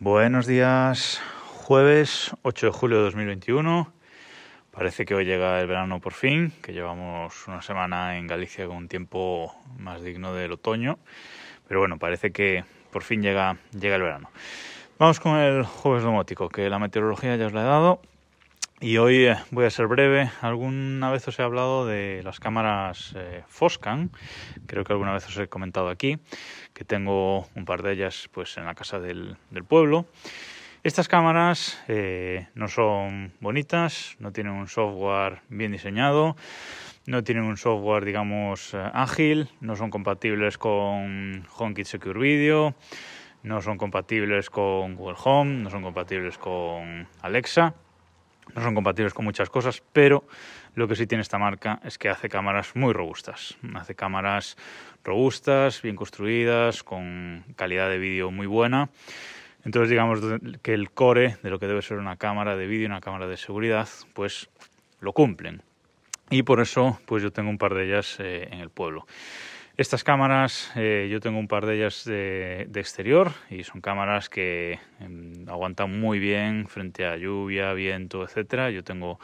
Buenos días, jueves 8 de julio de 2021. Parece que hoy llega el verano por fin, que llevamos una semana en Galicia con un tiempo más digno del otoño. Pero bueno, parece que por fin llega, llega el verano. Vamos con el jueves domótico, que la meteorología ya os la he dado. Y hoy eh, voy a ser breve. Alguna vez os he hablado de las cámaras eh, Foscan. Creo que alguna vez os he comentado aquí que tengo un par de ellas pues en la casa del, pueblo. Estas cámaras eh, no son bonitas, no tienen un software bien diseñado, no tienen un software, digamos, ágil, no son compatibles con HomeKit Secure Video, no son compatibles con Google Home, no son compatibles con Alexa, no son compatibles con muchas cosas, pero lo que sí tiene esta marca es que hace cámaras muy robustas. Hace cámaras robustas, bien construidas, con calidad de vídeo muy buena entonces digamos que el core de lo que debe ser una cámara de vídeo, una cámara de seguridad, pues lo cumplen. Y por eso pues yo tengo un par de ellas eh, en el pueblo. Estas cámaras, eh, yo tengo un par de ellas de, exterior y son cámaras que em, aguantan muy bien frente a lluvia, viento, etcétera. Yo tengo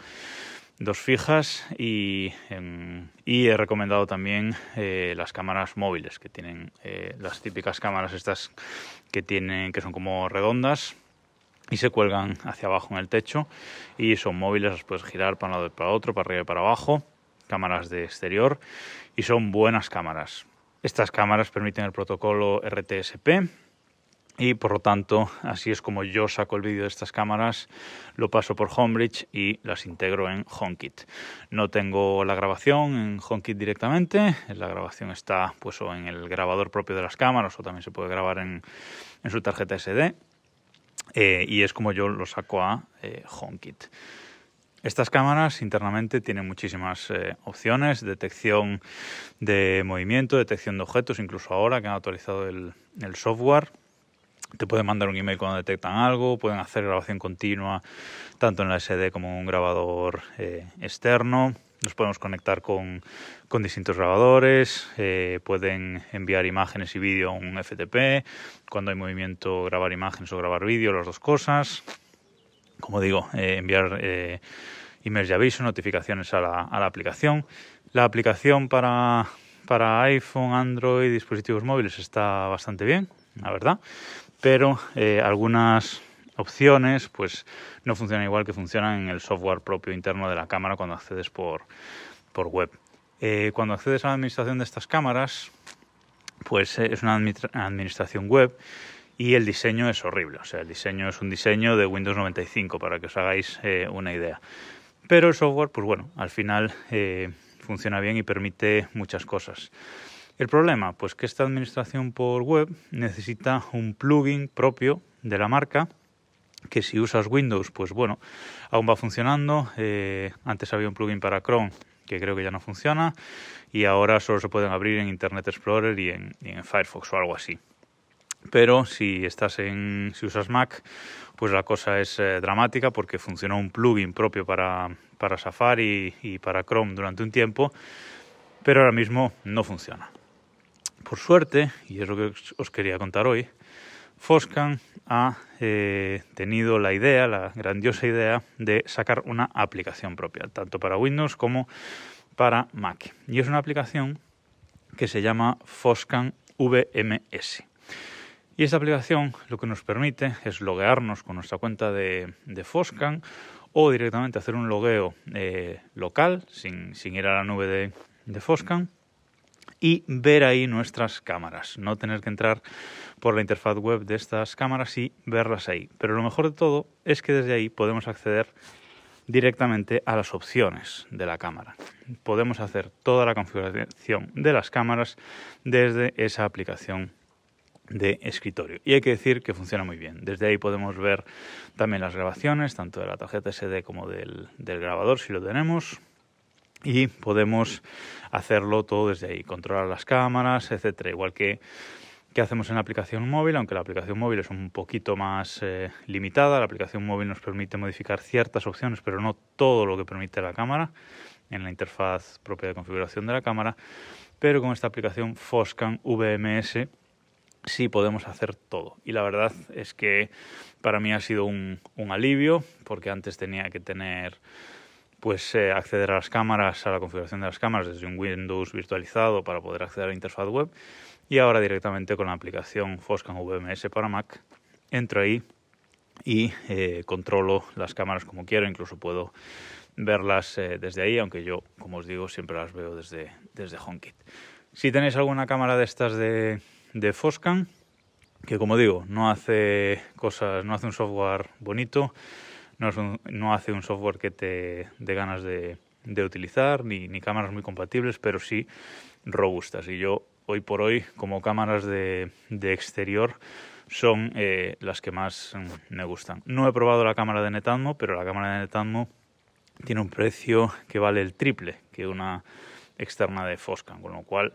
dos fijas y, em, y he recomendado también eh, las cámaras móviles que tienen las típicas cámaras estas que tienen que son como redondas y se cuelgan hacia abajo en el techo y son móviles, las puedes girar para un lado y para otro, para arriba y para abajo, cámaras de exterior y son buenas cámaras. Estas cámaras permiten el protocolo RTSP y por lo tanto así es como yo saco el vídeo de estas cámaras, lo paso por Homebridge y las integro en HomeKit. No tengo la grabación en HomeKit directamente, la grabación está pues o en el grabador propio de las cámaras o también se puede grabar en, en su tarjeta SD eh, y es como yo lo saco a eh, HomeKit. Estas cámaras internamente tienen muchísimas eh, opciones, detección de movimiento, detección de objetos, incluso ahora que han actualizado el, software te pueden mandar un email cuando detectan algo, pueden hacer grabación continua tanto en la SD como en un grabador eh, externo. Nos podemos conectar con, con distintos grabadores, eh, pueden enviar imágenes y vídeo a un FTP, cuando hay movimiento grabar imágenes o grabar vídeo, las dos cosas. Como digo, eh, enviar emails y avisos, notificaciones a la, a la aplicación. La aplicación para, para iPhone, Android, dispositivos móviles está bastante bien, la verdad pero eh, algunas opciones pues no funcionan igual que funcionan en el software propio interno de la cámara cuando accedes por, por web. Eh, cuando accedes a la administración de estas cámaras, pues eh, es una administración web y el diseño es horrible. O sea, el diseño es un diseño de Windows 95 para que os hagáis una idea. Pero el software, pues bueno, al final funciona bien y permite muchas cosas. El problema, pues que esta administración por web necesita un plugin propio de la marca que si usas Windows, pues bueno, aún va funcionando. Eh, antes había un plugin para Chrome que creo que ya no funciona y ahora solo se pueden abrir en Internet Explorer y en, Firefox o algo así. Pero si estás en, si usas Mac, pues la cosa es eh, dramática porque funcionó un plugin propio para, para Safari y para Chrome durante un tiempo, pero ahora mismo no funciona. Por suerte, y es lo que os quería contar hoy, Foscan ha eh, tenido la idea, la grandiosa idea de sacar una aplicación propia, tanto para Windows como para Mac. Y es una aplicación que se llama Foscan VMS. Y esta aplicación lo que nos permite es loguearnos con nuestra cuenta de, Foscan o directamente hacer un logueo eh, local sin, ir a la nube de, de Foscan y ver ahí nuestras cámaras, no tener que entrar por la interfaz web de estas cámaras y verlas ahí. Pero lo mejor de todo es que desde ahí podemos acceder directamente a las opciones de la cámara. Podemos hacer toda la configuración de las cámaras desde esa aplicación de escritorio. Y hay que decir que funciona muy bien. Desde ahí podemos ver también las grabaciones, tanto de la tarjeta SD como del, grabador, si lo tenemos, y podemos hacerlo todo desde ahí, controlar las cámaras, etcétera, igual que que hacemos en la aplicación móvil, aunque la aplicación móvil es un poquito más eh, limitada. La aplicación móvil nos permite modificar ciertas opciones, pero no todo lo que permite la cámara en la interfaz propia de configuración de la cámara. Pero con esta aplicación Foscan VMS sí podemos hacer todo. Y la verdad es que para mí ha sido un, alivio, porque antes tenía que tener pues eh, acceder a las cámaras, a la configuración de las cámaras desde un Windows virtualizado para poder acceder a la interfaz web y ahora directamente con la aplicación Foscam VMS para Mac entro ahí y eh, controlo las cámaras como quiero, incluso puedo verlas eh, desde ahí, aunque yo, como os digo, siempre las veo desde, desde HomeKit. Si tenéis alguna cámara de estas de, de Foscam, que como digo, no hace cosas, no hace un software bonito, no, no hace un software que te dé ganas de, utilizar, ni, ni, cámaras muy compatibles, pero sí robustas. Y yo, hoy por hoy, como cámaras de, de exterior, son eh, las que más mm, me gustan. No he probado la cámara de Netatmo, pero la cámara de Netatmo tiene un precio que vale el triple que una externa de Foscam, con lo cual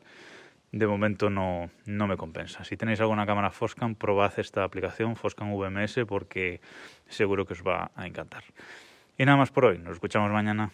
de momento no, no me compensa. Si tenéis alguna cámara Foscam, probad esta aplicación Foscam VMS porque seguro que os va a encantar. Y nada más por hoy, nos escuchamos mañana.